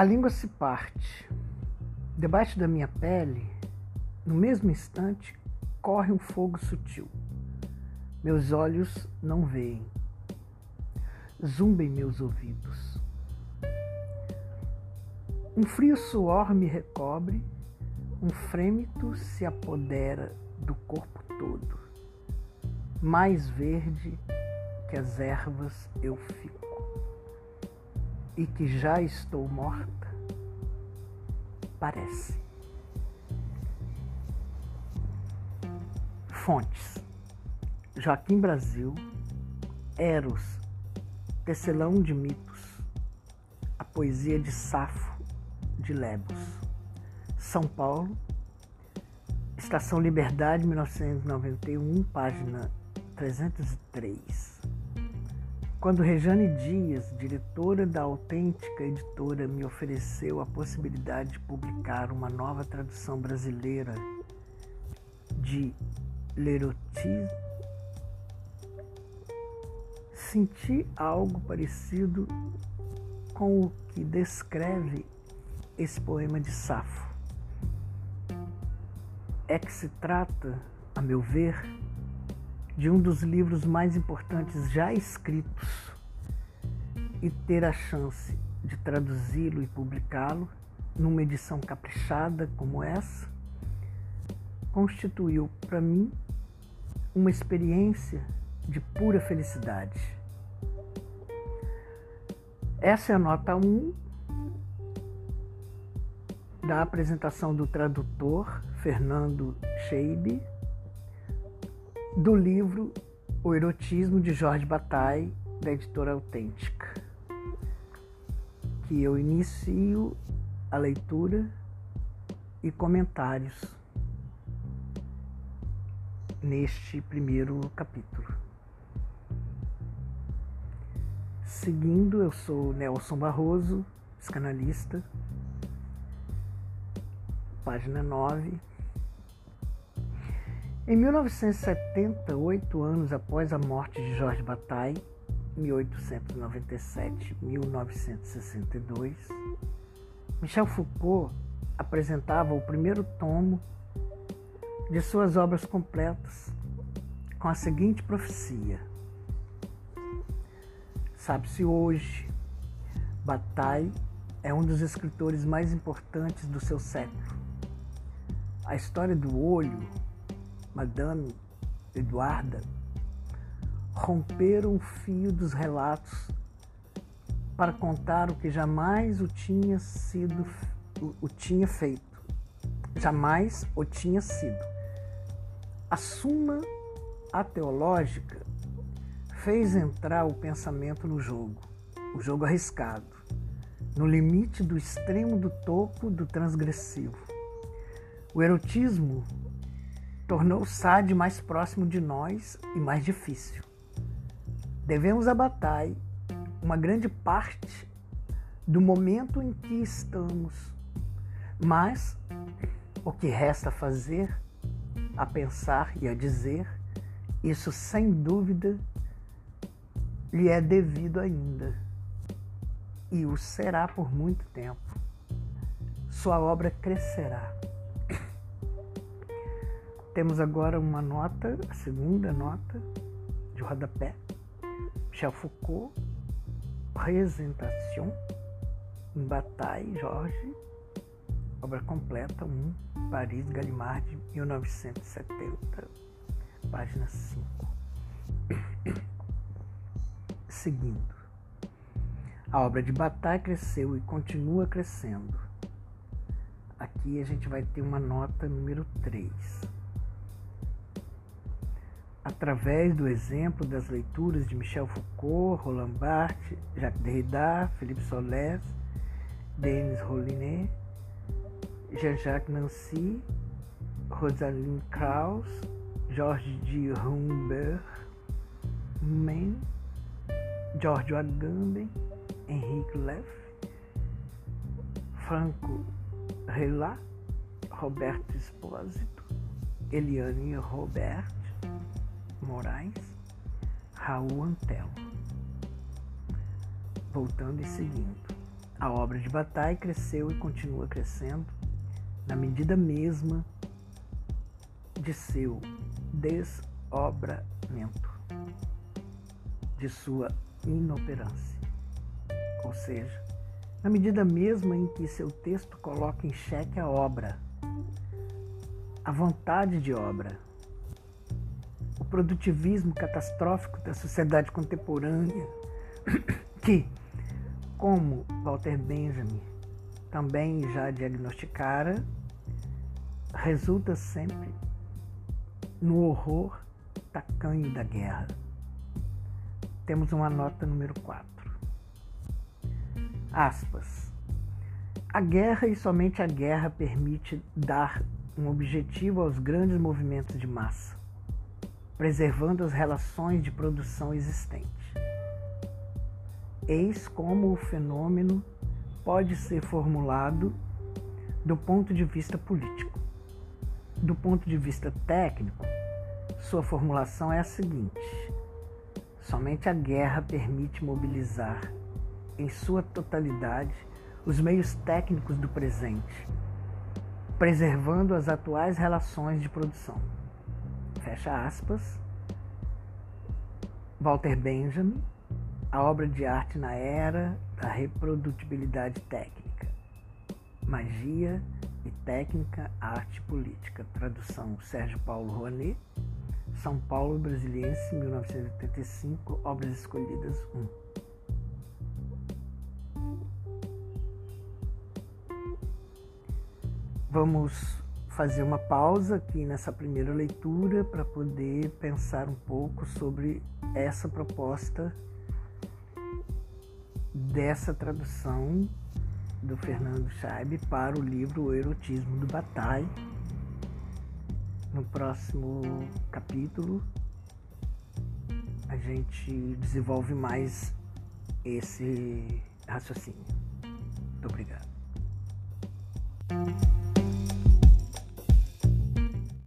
A língua se parte. Debaixo da minha pele, no mesmo instante, corre um fogo sutil. Meus olhos não veem. Zumbem meus ouvidos. Um frio suor me recobre, um frêmito se apodera do corpo todo. Mais verde que as ervas eu fico. E que já estou morta, parece. Fontes: Joaquim Brasil, Eros, Tecelão de Mitos, a poesia de Safo de Lebos, São Paulo, Estação Liberdade, 1991, página 303. Quando Rejane Dias, diretora da autêntica editora, me ofereceu a possibilidade de publicar uma nova tradução brasileira de L'Erotisme, senti algo parecido com o que descreve esse poema de Safo. É que se trata, a meu ver, de um dos livros mais importantes já escritos e ter a chance de traduzi-lo e publicá-lo numa edição caprichada como essa constituiu para mim uma experiência de pura felicidade. Essa é a nota 1 da apresentação do tradutor Fernando Scheibe do livro O Erotismo de Jorge Bataille, da editora Autêntica, que eu inicio a leitura e comentários neste primeiro capítulo. Seguindo, eu sou Nelson Barroso, psicanalista, página 9. Em 1970, oito anos após a morte de Jorge Bataille, 1897-1962, Michel Foucault apresentava o primeiro tomo de suas obras completas com a seguinte profecia: Sabe-se hoje, Bataille é um dos escritores mais importantes do seu século. A história do olho, Madame Eduarda, romperam o fio dos relatos para contar o que jamais o tinha sido o, tinha feito. Jamais o tinha sido a suma ateológica fez entrar o pensamento no jogo, o jogo arriscado, no limite do extremo do topo do transgressivo. O erotismo tornou o Sade mais próximo de nós e mais difícil. Devemos a batalha uma grande parte do momento em que estamos, mas o que resta fazer a pensar e a dizer, isso sem dúvida lhe é devido ainda e o será por muito tempo. Sua obra crescerá. Temos agora uma nota, a segunda nota de rodapé. Michel Foucault, Présentation, em Bataille, Jorge, obra completa 1, Paris, Gallimard, 1970, página 5. Seguindo. A obra de Bataille cresceu e continua crescendo. Aqui a gente vai ter uma nota número 3. Através do exemplo das leituras de Michel Foucault, Roland Barthes, Jacques Derrida, Philippe Solers, Denis Rollinet, Jean-Jacques Nancy, Rosalind Krauss, George de Humbert, Men, Giorgio Agamben, Henrique Leff, Franco Relat, Roberto Espósito, Eliane Robert Moraes, Raul Antel. Voltando e seguindo. A obra de Bataille cresceu e continua crescendo na medida mesma de seu desobramento, de sua inoperância. Ou seja, na medida mesma em que seu texto coloca em xeque a obra, a vontade de obra, o produtivismo catastrófico da sociedade contemporânea, que, como Walter Benjamin também já diagnosticara, resulta sempre no horror tacanho da guerra. Temos uma nota número 4. Aspas. A guerra e somente a guerra permite dar um objetivo aos grandes movimentos de massa, preservando as relações de produção existentes. Eis como o fenômeno pode ser formulado do ponto de vista político. Do ponto de vista técnico, sua formulação é a seguinte: somente a guerra permite mobilizar em sua totalidade os meios técnicos do presente, preservando as atuais relações de produção. Fecha aspas. Walter Benjamin, a obra de arte na era da reprodutibilidade técnica. Magia e técnica, arte política. Tradução Sérgio Paulo Rouanet, São Paulo Brasiliense, 1985, Obras Escolhidas 1. Vamos fazer uma pausa aqui nessa primeira leitura para poder pensar um pouco sobre essa proposta dessa tradução do Fernando Scheibe para o livro O Erotismo do Bataille. No próximo capítulo, a gente desenvolve mais esse raciocínio. Muito obrigado.